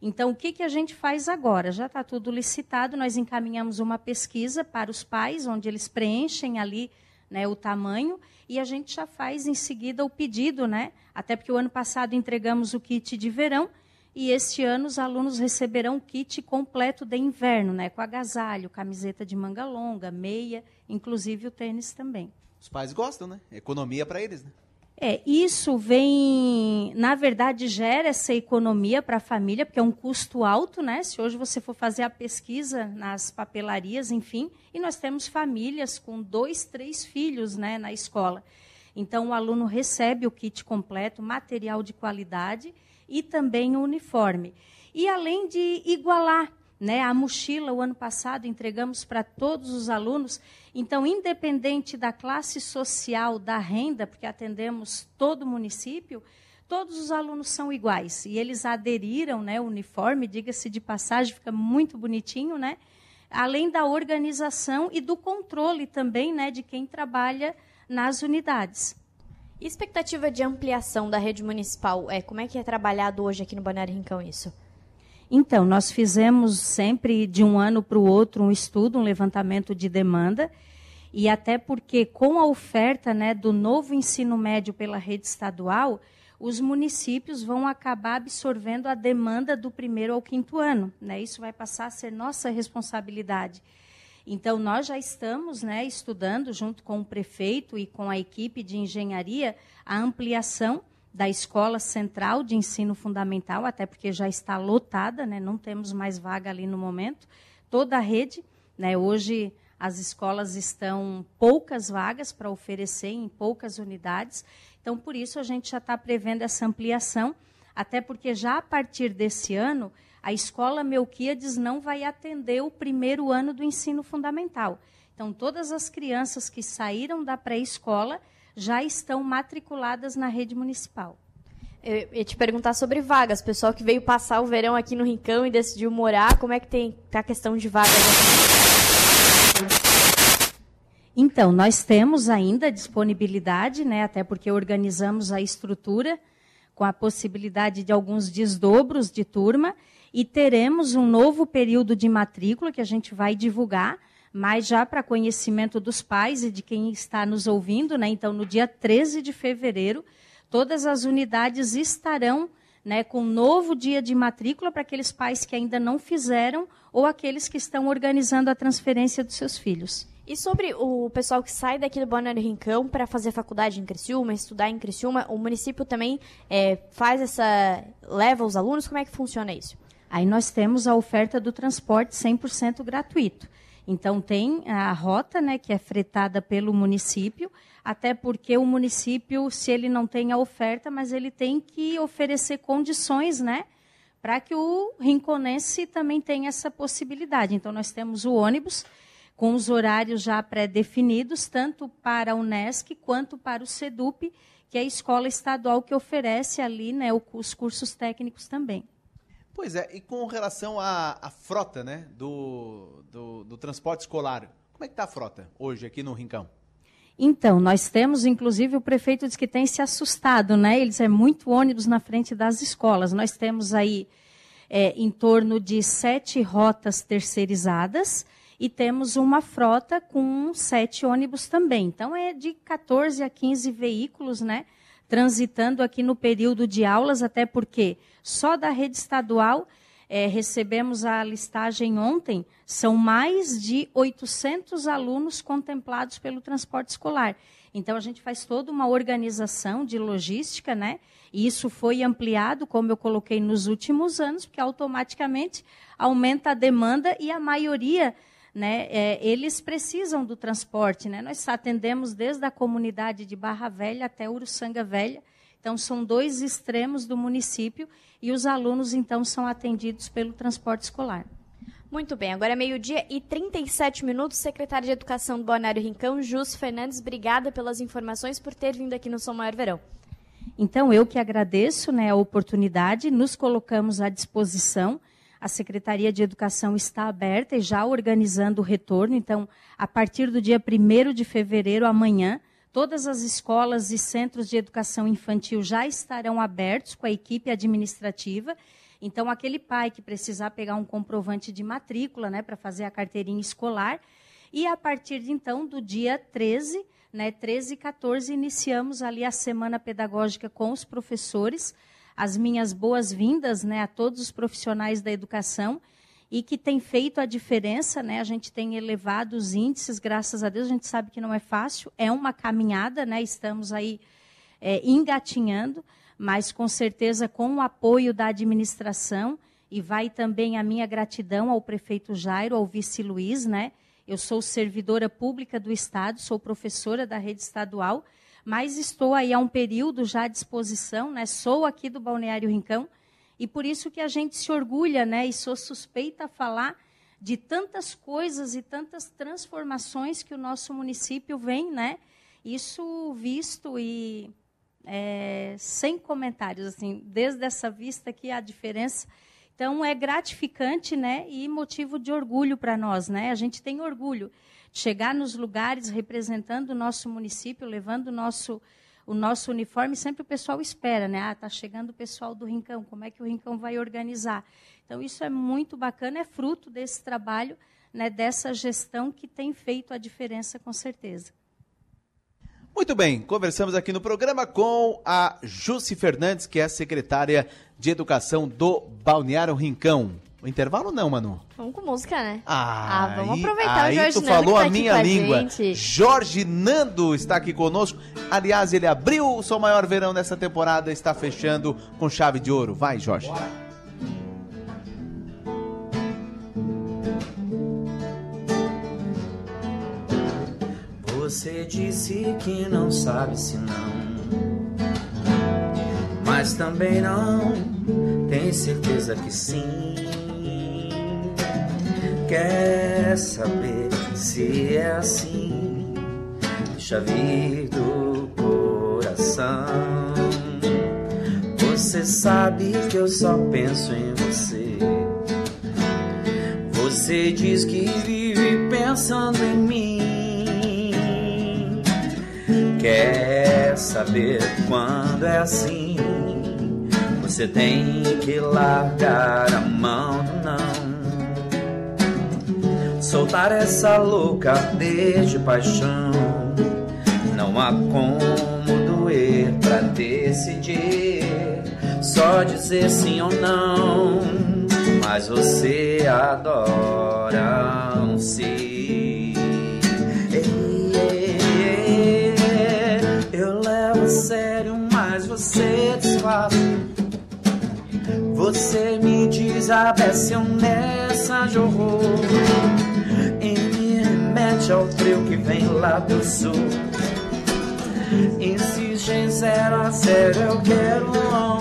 Então, o que, que a gente faz agora? Já está tudo licitado, nós encaminhamos uma pesquisa para os pais, onde eles preenchem ali né, o tamanho, e a gente já faz em seguida o pedido, né? Até porque o ano passado entregamos o kit de verão, e este ano os alunos receberão o kit completo de inverno, né? Com agasalho, camiseta de manga longa, meia, inclusive o tênis também. Os pais gostam, né? Economia para eles, né? É, isso vem, na verdade, gera essa economia para a família, porque é um custo alto, né? Se hoje você for fazer a pesquisa nas papelarias, enfim, e nós temos famílias com dois, três filhos né, na escola. Então, o aluno recebe o kit completo, material de qualidade e também o uniforme. E além de igualar né, a mochila, o ano passado, entregamos para todos os alunos. Então, independente da classe social, da renda, porque atendemos todo o município, todos os alunos são iguais. E eles aderiram, né, o uniforme, diga-se de passagem, fica muito bonitinho, né? Além da organização e do controle também, né, de quem trabalha nas unidades. expectativa de ampliação da rede municipal, é, como é que é trabalhado hoje aqui no Balneário Rincão isso? Então, nós fizemos sempre de um ano para o outro um estudo, um levantamento de demanda, e até porque com a oferta né, do novo ensino médio pela rede estadual, os municípios vão acabar absorvendo a demanda do primeiro ao quinto ano. Né? Isso vai passar a ser nossa responsabilidade. Então, nós já estamos né, estudando, junto com o prefeito e com a equipe de engenharia, a ampliação da Escola Central de Ensino Fundamental, até porque já está lotada, né? não temos mais vaga ali no momento. Toda a rede, né? hoje as escolas estão poucas vagas para oferecer em poucas unidades, então por isso a gente já está prevendo essa ampliação, até porque já a partir desse ano a escola Melquíades não vai atender o primeiro ano do ensino fundamental. Então todas as crianças que saíram da pré-escola já estão matriculadas na rede municipal. Eu ia te perguntar sobre vagas. Pessoal que veio passar o verão aqui no Rincão e decidiu morar, como é que tem tá a questão de vagas Então, nós temos ainda disponibilidade, né, até porque organizamos a estrutura com a possibilidade de alguns desdobros de turma e teremos um novo período de matrícula que a gente vai divulgar mas já para conhecimento dos pais e de quem está nos ouvindo, né? Então, no dia 13 de fevereiro, todas as unidades estarão né, com um novo dia de matrícula para aqueles pais que ainda não fizeram ou aqueles que estão organizando a transferência dos seus filhos. E sobre o pessoal que sai daqui do Balneário Rincão para fazer faculdade em Criciúma, estudar em Criciúma, o município também é, faz essa. leva os alunos? Como é que funciona isso? Aí nós temos a oferta do transporte 100% gratuito. Então tem a rota, né, que é fretada pelo município, até porque o município, se ele não tem a oferta, mas ele tem que oferecer condições, né, para que o rinconense também tenha essa possibilidade. Então nós temos o ônibus com os horários já pré-definidos, tanto para a Unesc quanto para o SEDUP, que é a escola estadual que oferece ali né, os cursos técnicos também. Pois é, e com relação à, à frota né, do, do, do transporte escolar, como é que está a frota hoje aqui no Rincão? Então, nós temos, inclusive, o prefeito diz que tem se assustado, né? Eles é muito ônibus na frente das escolas. Nós temos aí é, em torno de sete rotas terceirizadas e temos uma frota com sete ônibus também. Então, é de 14 a 15 veículos, né? Transitando aqui no período de aulas, até porque só da rede estadual é, recebemos a listagem ontem, são mais de 800 alunos contemplados pelo transporte escolar. Então, a gente faz toda uma organização de logística, né? E isso foi ampliado, como eu coloquei nos últimos anos, porque automaticamente aumenta a demanda e a maioria né, é, eles precisam do transporte. Né? Nós atendemos desde a comunidade de Barra Velha até Uruçanga Velha. Então, são dois extremos do município e os alunos, então, são atendidos pelo transporte escolar. Muito bem, agora é meio-dia e 37 minutos. Secretária de Educação do Balneário Rincão, Jus Fernandes, obrigada pelas informações, por ter vindo aqui no Som Maior Verão. Então, eu que agradeço né, a oportunidade, nos colocamos à disposição. A Secretaria de Educação está aberta e já organizando o retorno. Então, a partir do dia 1 de fevereiro, amanhã, todas as escolas e centros de educação infantil já estarão abertos com a equipe administrativa. Então, aquele pai que precisar pegar um comprovante de matrícula né, para fazer a carteirinha escolar. E a partir de então, do dia 13, né, 13 e 14, iniciamos ali a semana pedagógica com os professores as minhas boas-vindas né, a todos os profissionais da educação e que tem feito a diferença. Né? A gente tem elevado os índices, graças a Deus. A gente sabe que não é fácil, é uma caminhada, né? estamos aí é, engatinhando, mas com certeza com o apoio da administração e vai também a minha gratidão ao prefeito Jairo, ao vice Luiz, né? Eu sou servidora pública do Estado, sou professora da rede estadual mas estou aí há um período já à disposição, né? Sou aqui do Balneário Rincão e por isso que a gente se orgulha, né? E sou suspeita a falar de tantas coisas e tantas transformações que o nosso município vem, né? Isso visto e é, sem comentários, assim, desde essa vista aqui a diferença. Então é gratificante, né? E motivo de orgulho para nós, né? A gente tem orgulho chegar nos lugares representando o nosso município, levando o nosso, o nosso uniforme, sempre o pessoal espera, né? Ah, está chegando o pessoal do Rincão, como é que o Rincão vai organizar? Então, isso é muito bacana, é fruto desse trabalho, né, dessa gestão que tem feito a diferença, com certeza. Muito bem, conversamos aqui no programa com a Jussi Fernandes, que é a secretária de Educação do Balneário Rincão. O intervalo não, Manu. Vamos com música, né? Ah, ah vamos aproveitar aí o Jorge tu Nando falou que tá a minha língua. gente. Jorge Nando está aqui conosco. Aliás, ele abriu o seu maior verão dessa temporada, está fechando com chave de ouro. Vai, Jorge. Você disse que não sabe se não, mas também não tem certeza que sim. Quer saber se é assim? Deixa vir do coração. Você sabe que eu só penso em você. Você diz que vive pensando em mim. Quer saber quando é assim? Você tem que largar a mão não. Soltar essa louca de paixão. Não há como doer pra decidir, só dizer sim ou não. Mas você adora um sim. Eu levo a sério, mas você desfaz. Você me diz a honesta de horror remete ao frio que vem lá do sul zero a sério, eu quero um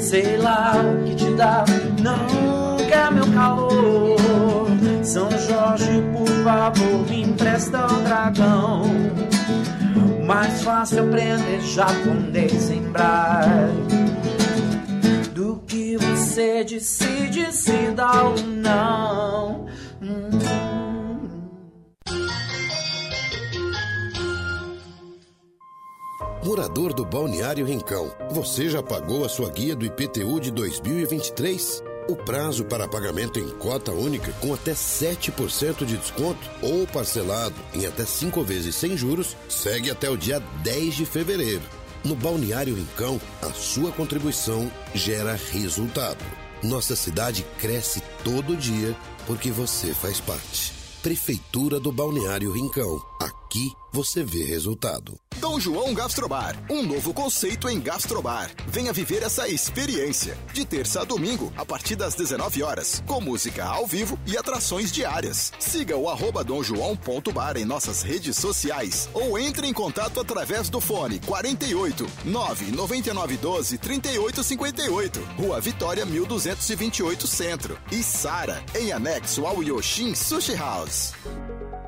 Sei lá o que te dá, não quer meu calor São Jorge, por favor, me empresta o dragão Mais fácil aprender japonês em do que você decide se dá ou não. Hum. Morador do Balneário Rincão, você já pagou a sua guia do IPTU de 2023? O prazo para pagamento em cota única com até 7% de desconto ou parcelado em até 5 vezes sem juros segue até o dia 10 de fevereiro. No Balneário Rincão, a sua contribuição gera resultado. Nossa cidade cresce todo dia porque você faz parte. Prefeitura do Balneário Rincão. Aqui você vê resultado. Dom João Gastrobar, um novo conceito em gastrobar. Venha viver essa experiência. De terça a domingo, a partir das 19 horas, com música ao vivo e atrações diárias. Siga o arroba domjoão.bar em nossas redes sociais ou entre em contato através do fone 48 999 12 38 58, Rua Vitória 1228 Centro e Sara, em anexo ao Yoshin Sushi House.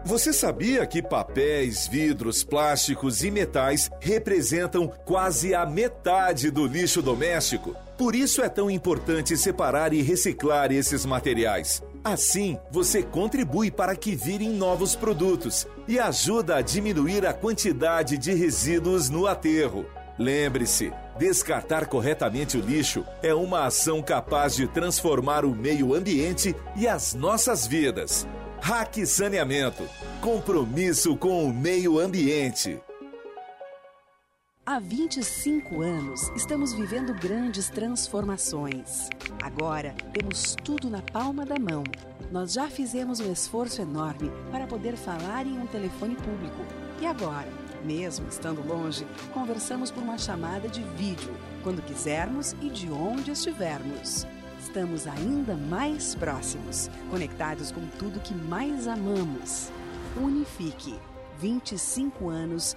Você sabia que papéis, vidros, plásticos e metais representam quase a metade do lixo doméstico? Por isso é tão importante separar e reciclar esses materiais. Assim, você contribui para que virem novos produtos e ajuda a diminuir a quantidade de resíduos no aterro. Lembre-se, descartar corretamente o lixo é uma ação capaz de transformar o meio ambiente e as nossas vidas. Hack Saneamento. Compromisso com o meio ambiente. Há 25 anos, estamos vivendo grandes transformações. Agora, temos tudo na palma da mão. Nós já fizemos um esforço enorme para poder falar em um telefone público. E agora, mesmo estando longe, conversamos por uma chamada de vídeo, quando quisermos e de onde estivermos. Estamos ainda mais próximos, conectados com tudo que mais amamos. Unifique. 25 anos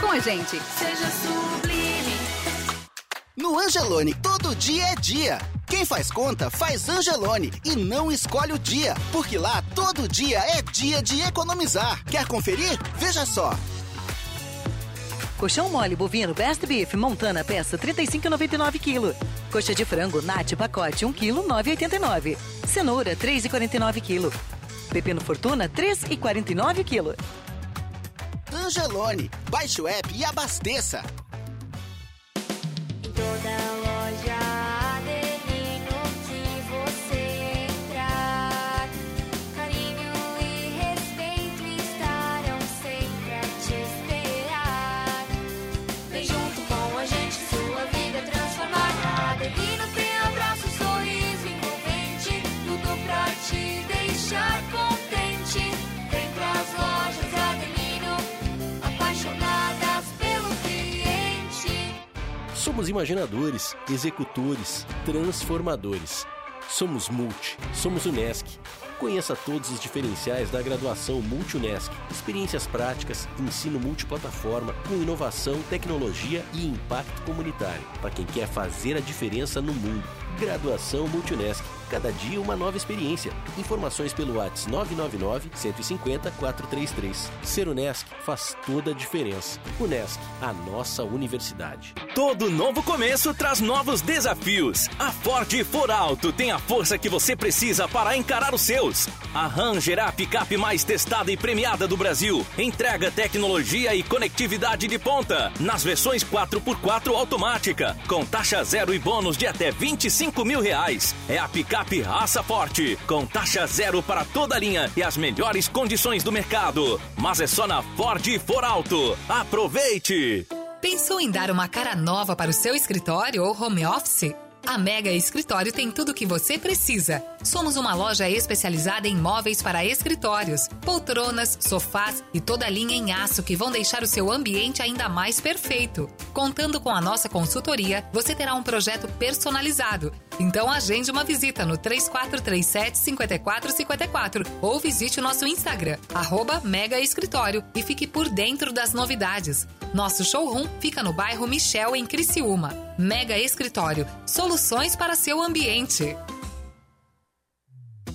com a gente. Seja sublime. No Angelone, todo dia é dia. Quem faz conta, faz Angelone e não escolhe o dia, porque lá todo dia é dia de economizar. Quer conferir? Veja só. Colchão mole bovino Best Beef Montana peça 35,99 kg. Coxa de frango Nat pacote 1 kg 9,89. Cenoura 3,49 kg. Pepino Fortuna 3,49 kg. Angelone, baixe o app e abasteça. Somos imaginadores, executores, transformadores. Somos Multi, somos Unesc. Conheça todos os diferenciais da graduação Multi-Unesc. Experiências práticas, ensino multiplataforma, com inovação, tecnologia e impacto comunitário. Para quem quer fazer a diferença no mundo. Graduação Multi-Unesc. Cada dia uma nova experiência. Informações pelo WhatsApp 999 150 433. Ser Unesc faz toda a diferença. Unesc, a nossa universidade. Todo novo começo traz novos desafios. A Ford For Alto tem a força que você precisa para encarar os seus. A Ranger é a picape mais testada e premiada do Brasil. Entrega tecnologia e conectividade de ponta nas versões 4x4 automática, com taxa zero e bônus de até 25 mil reais. É a picape raça forte, com taxa zero para toda a linha e as melhores condições do mercado. Mas é só na Ford For Alto. Aproveite! Pensou em dar uma cara nova para o seu escritório ou home office? A Mega Escritório tem tudo o que você precisa. Somos uma loja especializada em móveis para escritórios, poltronas, sofás e toda a linha em aço que vão deixar o seu ambiente ainda mais perfeito. Contando com a nossa consultoria, você terá um projeto personalizado. Então agende uma visita no 3437 5454 ou visite o nosso Instagram, arroba Mega Escritório e fique por dentro das novidades. Nosso showroom fica no bairro Michel, em Criciúma. Mega Escritório, soluções para seu ambiente.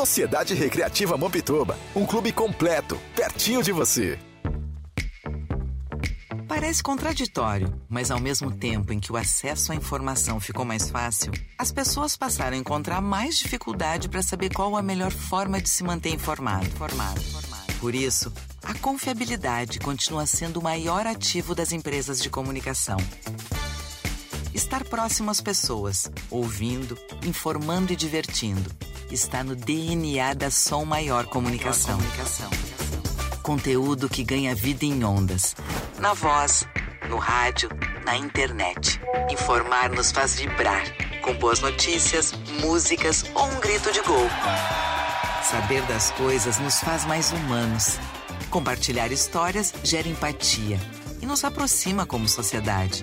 Sociedade Recreativa Mampituba, um clube completo, pertinho de você. Parece contraditório, mas ao mesmo tempo em que o acesso à informação ficou mais fácil, as pessoas passaram a encontrar mais dificuldade para saber qual a melhor forma de se manter informado. informado. Por isso, a confiabilidade continua sendo o maior ativo das empresas de comunicação. Estar próximo às pessoas, ouvindo, informando e divertindo, está no DNA da Som Maior Comunicação. Conteúdo que ganha vida em ondas. Na voz, no rádio, na internet. Informar nos faz vibrar, com boas notícias, músicas ou um grito de gol. Saber das coisas nos faz mais humanos. Compartilhar histórias gera empatia e nos aproxima como sociedade.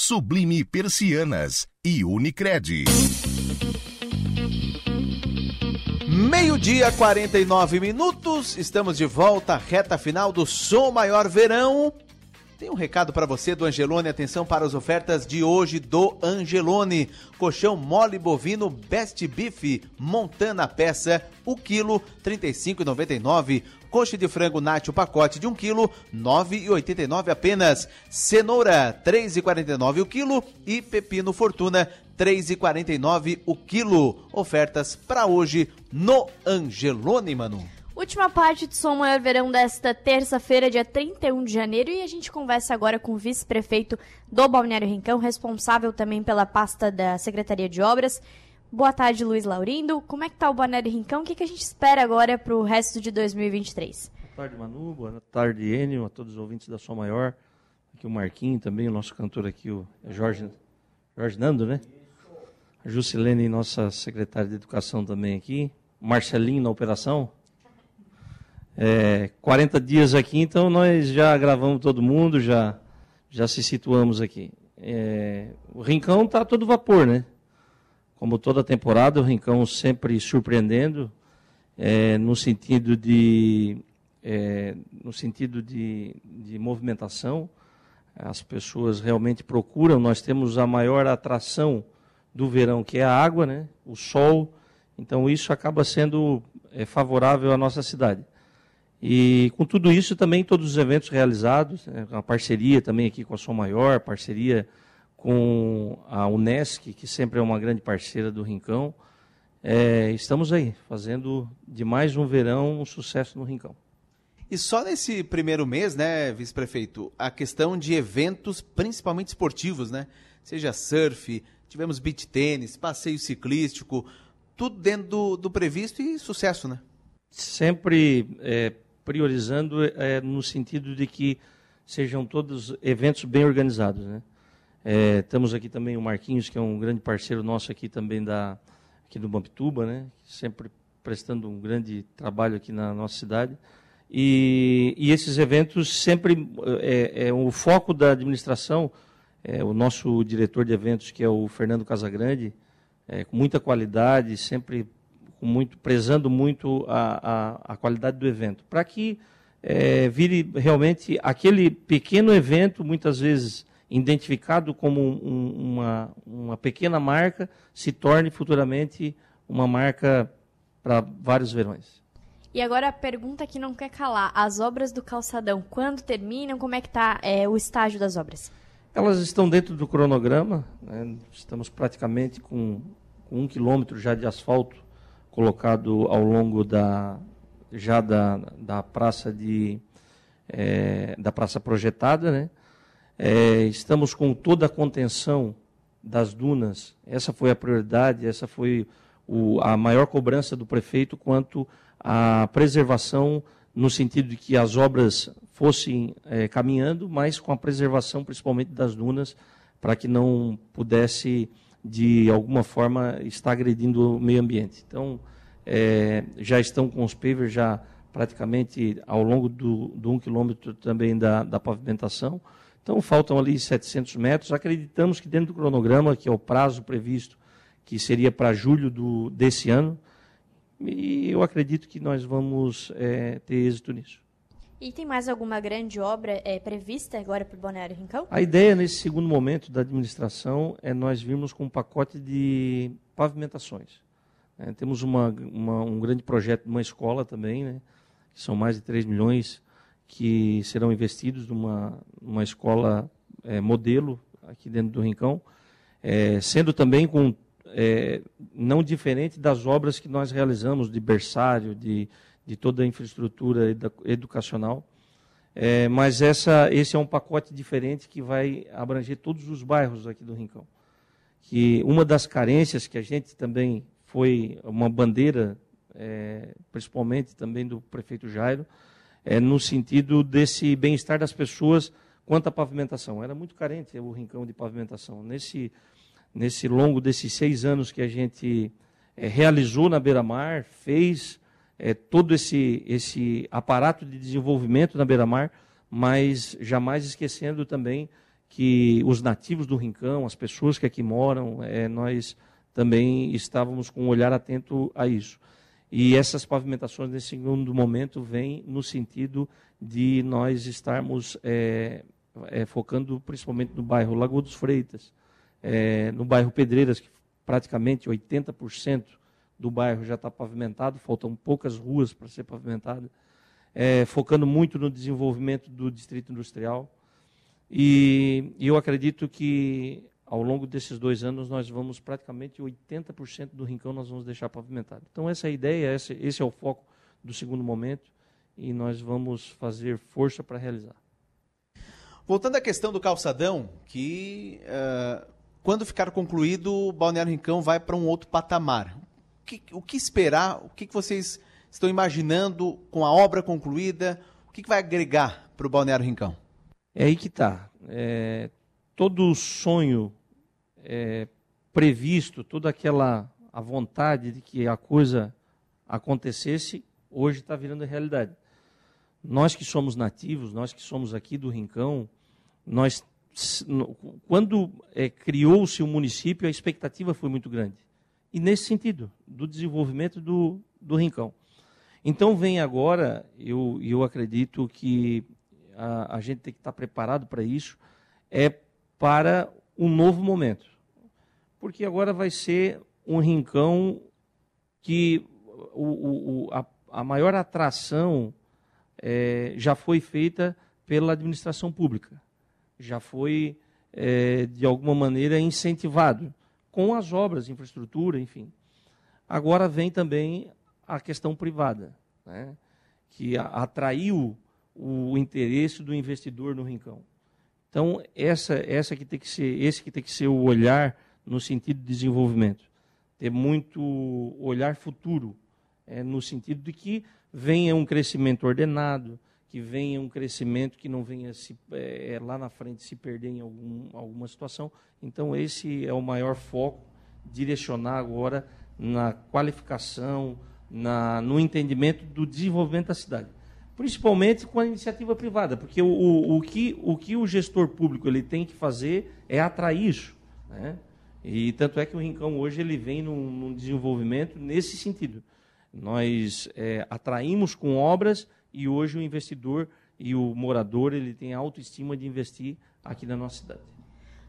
Sublime Persianas e Unicred. Meio-dia, 49 minutos. Estamos de volta, reta final do Som Maior Verão. Tem um recado para você do Angelone. Atenção para as ofertas de hoje do Angelone. Colchão mole bovino Best Beef Montana peça, o quilo, R$ 35,99. Coxa de frango Nath, o pacote de 1 kg, R$ 9,89 apenas. Cenoura, R$ 3,49 o quilo. E pepino Fortuna, R$ 3,49 o quilo. Ofertas para hoje no Angelone, mano. Última parte do Som Maior Verão desta terça-feira, dia 31 de janeiro, e a gente conversa agora com o vice-prefeito do Balneário Rincão, responsável também pela pasta da Secretaria de Obras. Boa tarde, Luiz Laurindo. Como é que tá o Balneário Rincão? O que, que a gente espera agora para o resto de 2023? Boa tarde, Manu. Boa tarde, Enio, a todos os ouvintes da Som Maior. Aqui o Marquinho também, o nosso cantor aqui, o Jorge, Jorge Nando, né? A Juscelene, nossa secretária de Educação também aqui. Marcelinho na operação. É, 40 dias aqui, então nós já gravamos todo mundo, já, já se situamos aqui. É, o Rincão está todo vapor, né? Como toda temporada, o Rincão sempre surpreendendo. é, no sentido de é, no sentido de, de movimentação. As pessoas realmente procuram. Nós temos a maior atração do verão, que é a água, né? o sol. Então, isso acaba sendo é, favorável à nossa cidade. E com tudo isso, também todos os eventos realizados, né, a parceria também aqui com a Som Maior, parceria com a Unesc, que sempre é uma grande parceira do Rincão. É, estamos aí, fazendo de mais um verão um sucesso no Rincão. E só nesse primeiro mês, né, vice-prefeito, a questão de eventos, principalmente esportivos, né? Seja surf, tivemos beach tênis, passeio ciclístico, tudo dentro do, do previsto e sucesso, né? Sempre é, priorizando é, no sentido de que sejam todos eventos bem organizados, né? É, temos aqui também o Marquinhos, que é um grande parceiro nosso aqui também da aqui do Mampituba, né? Sempre prestando um grande trabalho aqui na nossa cidade. E, e esses eventos sempre é, é, o foco da administração. É, o nosso diretor de eventos, que é o Fernando Casagrande, é, com muita qualidade, sempre muito, prezando muito a, a, a qualidade do evento, para que é, vire realmente aquele pequeno evento, muitas vezes identificado como um, uma, uma pequena marca, se torne futuramente uma marca para vários verões. E agora a pergunta que não quer calar: as obras do calçadão, quando terminam? Como é que está é, o estágio das obras? Elas estão dentro do cronograma. Né? Estamos praticamente com, com, um quilômetro já de asfalto colocado ao longo da já da, da praça de é, da praça projetada, né? É, estamos com toda a contenção das dunas. Essa foi a prioridade. Essa foi o, a maior cobrança do prefeito quanto a preservação no sentido de que as obras fossem é, caminhando, mas com a preservação principalmente das dunas, para que não pudesse, de alguma forma, estar agredindo o meio ambiente. Então, é, já estão com os pavers já praticamente ao longo do, do um quilômetro também da, da pavimentação. Então, faltam ali 700 metros. Acreditamos que dentro do cronograma, que é o prazo previsto, que seria para julho do, desse ano, e eu acredito que nós vamos é, ter êxito nisso. E tem mais alguma grande obra é, prevista agora para o Balneário Rincão? A ideia nesse segundo momento da administração é nós virmos com um pacote de pavimentações. É, temos uma, uma, um grande projeto de uma escola também, né, que são mais de 3 milhões que serão investidos numa, numa escola é, modelo aqui dentro do Rincão, é, sendo também com é, não diferente das obras que nós realizamos de berçário, de, de toda a infraestrutura educacional. É, mas essa, esse é um pacote diferente que vai abranger todos os bairros aqui do Rincão. Que uma das carências que a gente também foi uma bandeira, é, principalmente também do prefeito Jairo, é no sentido desse bem-estar das pessoas quanto à pavimentação. Era muito carente o Rincão de pavimentação. Nesse nesse longo desses seis anos que a gente é, realizou na Beira-Mar, fez é, todo esse, esse aparato de desenvolvimento na Beira-Mar, mas jamais esquecendo também que os nativos do Rincão, as pessoas que aqui moram, é, nós também estávamos com um olhar atento a isso. E essas pavimentações, nesse segundo momento, vêm no sentido de nós estarmos é, é, focando principalmente no bairro Lagoa dos Freitas, é, no bairro Pedreiras, que praticamente 80% do bairro já está pavimentado, faltam poucas ruas para ser pavimentada, focando muito no desenvolvimento do distrito industrial. E, e, eu acredito que ao longo desses dois anos nós vamos praticamente 80% do rincão nós vamos deixar pavimentado. Então essa é a ideia, esse, esse é o foco do segundo momento e nós vamos fazer força para realizar. Voltando à questão do calçadão, que uh, quando ficar concluído, o Balneário Rincão vai para um outro patamar. O que, o que esperar? O que, que, vocês estão imaginando com a obra concluída? O que, que vai agregar para o Balneário Rincão? É aí que está. É, todo o sonho é, previsto, toda aquela a vontade de que a coisa acontecesse, hoje está virando realidade. Nós que somos nativos, nós que somos aqui do Rincão, nós quando é, criou-se o município, a expectativa foi muito grande. E nesse sentido, do desenvolvimento do, do Rincão. Então vem agora, eu, eu acredito que a, a gente tem que estar preparado para isso, é para um novo momento. Porque agora vai ser um rincão que o, o, a, a maior atração é, já foi feita pela administração pública. Já foi, é, de alguma maneira, incentivado com as obras, infraestrutura, enfim. Agora vem também a questão privada, né, que atraiu o interesse do investidor no rincão. Então, essa, essa que tem que ser, esse que tem que ser o olhar no sentido de desenvolvimento. Ter muito olhar futuro, é, no sentido de que venha um crescimento ordenado, que venha um crescimento que não venha se, é, lá na frente se perder em algum, alguma situação. Então, esse é o maior foco, direcionar agora na qualificação, na, no entendimento do desenvolvimento da cidade. Principalmente com a iniciativa privada, porque o, o, o, que, o que o gestor público ele tem que fazer é atrair isso. Né? E tanto é que o Rincão hoje ele vem num, num desenvolvimento nesse sentido. Nós é, atraímos com obras e hoje o investidor e o morador ele tem a autoestima de investir aqui na nossa cidade.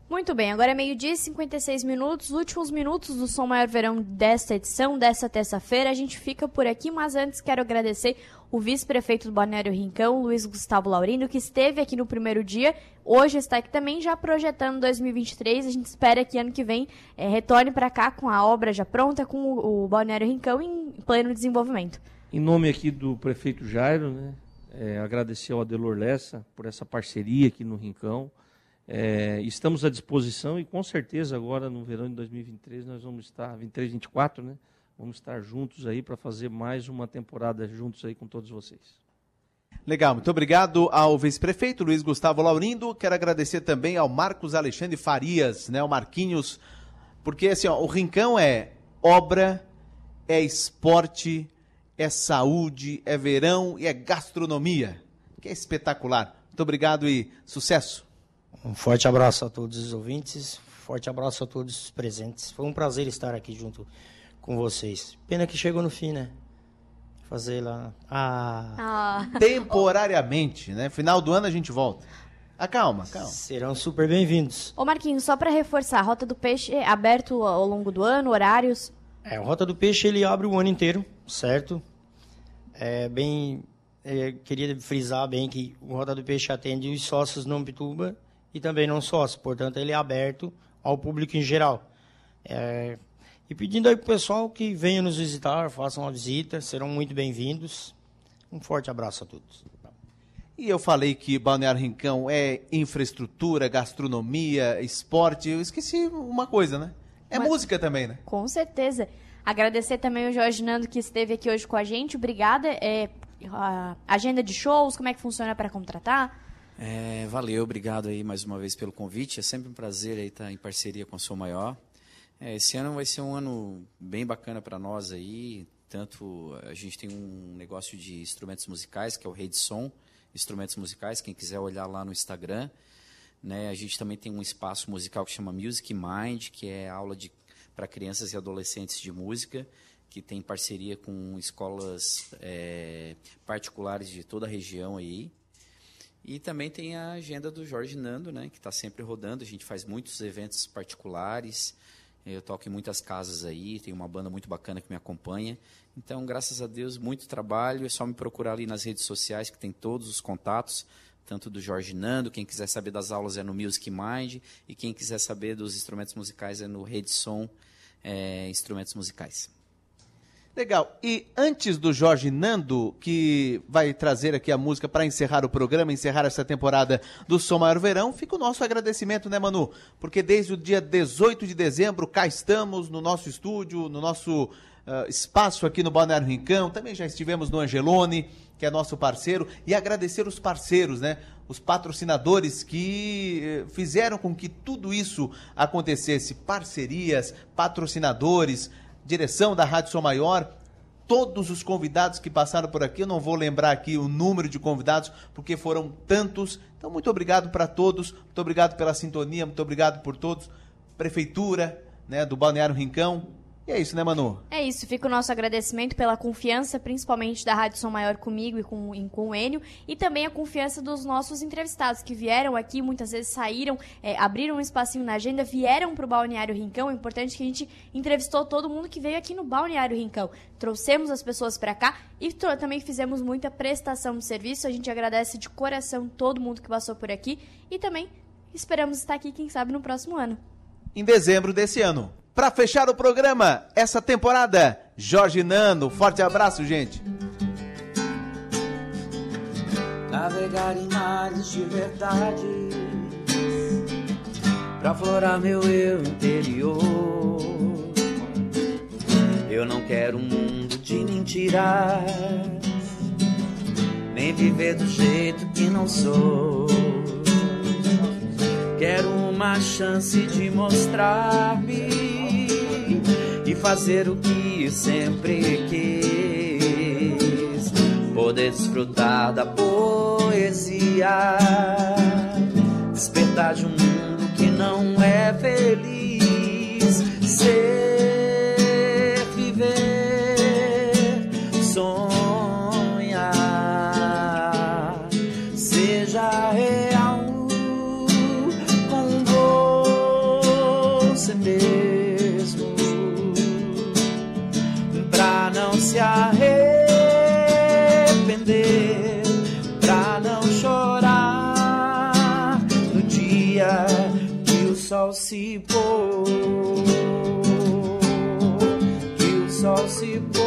Muito bem, agora é meio-dia e 56 minutos, últimos minutos do Som Maior Verão desta edição, desta terça-feira. A gente fica por aqui, mas antes quero agradecer o vice-prefeito do Balneário Rincão, Luiz Gustavo Laurindo, que esteve aqui no primeiro dia, hoje está aqui também, já projetando 2023. A gente espera que ano que vem é, retorne para cá com a obra já pronta, com o, o Balneário Rincão em pleno desenvolvimento. Em nome aqui do prefeito Jairo, né, é, agradecer ao Adelor Lessa por essa parceria aqui no Rincão. É, estamos à disposição e com certeza agora no verão de 2023 nós vamos estar, 23, 24, né? Vamos estar juntos aí para fazer mais uma temporada juntos aí com todos vocês. Legal, muito obrigado ao vice-prefeito Luiz Gustavo Laurindo. Quero agradecer também ao Marcos Alexandre Farias, né, o Marquinhos, porque assim, ó, o Rincão é obra, é esporte, é saúde, é verão e é gastronomia, que é espetacular. Muito obrigado e sucesso. Um forte abraço a todos os ouvintes, forte abraço a todos os presentes. Foi um prazer estar aqui junto com vocês. Pena que chegou no fim, né? Fazer lá. Ah. ah. Temporariamente, né? Final do ano a gente volta. Acalma, calma. Serão super bem-vindos. Ô Marquinhos, só para reforçar, a Rota do Peixe é aberto ao longo do ano, horários? É, a Rota do Peixe ele abre o ano inteiro, certo? É bem. É, queria frisar bem que o Rota do Peixe atende os sócios não Pituba e também não sócio. Portanto, ele é aberto ao público em geral. É, e pedindo aí para o pessoal que venha nos visitar, façam uma visita, serão muito bem-vindos. Um forte abraço a todos. E eu falei que Balneário Rincão é infraestrutura, gastronomia, esporte. Eu esqueci uma coisa, né? É Mas, música também, né? Com certeza. Agradecer também o Jorge Nando que esteve aqui hoje com a gente. Obrigada. É, a agenda de shows, como é que funciona para contratar? É, valeu, obrigado aí mais uma vez pelo convite. É sempre um prazer aí estar em parceria com a Sou Maior. É, esse ano vai ser um ano bem bacana para nós aí. Tanto a gente tem um negócio de instrumentos musicais, que é o Rede Som, instrumentos musicais, quem quiser olhar lá no Instagram. Né? A gente também tem um espaço musical que chama Music Mind, que é aula de para crianças e adolescentes de música, que tem parceria com escolas é, particulares de toda a região aí. E também tem a agenda do Jorge Nando, né, que está sempre rodando. A gente faz muitos eventos particulares. Eu toco em muitas casas aí, tem uma banda muito bacana que me acompanha. Então, graças a Deus, muito trabalho. É só me procurar ali nas redes sociais, que tem todos os contatos, tanto do Jorge Nando. Quem quiser saber das aulas é no Music Mind. E quem quiser saber dos instrumentos musicais é no Rede Som é, Instrumentos Musicais. Legal. E antes do Jorge Nando, que vai trazer aqui a música para encerrar o programa, encerrar essa temporada do Som Maior Verão, fica o nosso agradecimento, né, Manu? Porque desde o dia 18 de dezembro cá estamos no nosso estúdio, no nosso uh, espaço aqui no Balneário Rincão. Também já estivemos no Angelone, que é nosso parceiro, e agradecer os parceiros, né? Os patrocinadores que uh, fizeram com que tudo isso acontecesse. Parcerias, patrocinadores direção da Rádio Som Maior, todos os convidados que passaram por aqui. Eu não vou lembrar aqui o número de convidados, porque foram tantos. Então, muito obrigado para todos, muito obrigado pela sintonia, muito obrigado por todos. Prefeitura né, do Balneário Rincão. E é isso, né, Manu? É isso, fica o nosso agradecimento pela confiança, principalmente da Rádio Som Maior comigo e com, e com o Enio, e também a confiança dos nossos entrevistados que vieram aqui, muitas vezes saíram, é, abriram um espacinho na agenda, vieram para o Balneário Rincão. É importante que a gente entrevistou todo mundo que veio aqui no Balneário Rincão. Trouxemos as pessoas para cá e também fizemos muita prestação de serviço. A gente agradece de coração todo mundo que passou por aqui e também esperamos estar aqui, quem sabe, no próximo ano. Em dezembro desse ano. Pra fechar o programa, essa temporada, Jorge Nando. Forte abraço, gente. navegar em mares de verdade pra florar meu eu interior. Eu não quero um mundo de mentiras, nem viver do jeito que não sou. Quero uma chance de mostrar-me e fazer o que sempre quis. Poder desfrutar da poesia, despertar de um mundo que não é feliz. Ser, viver, sonhar, se pôr, que o sol se pôr.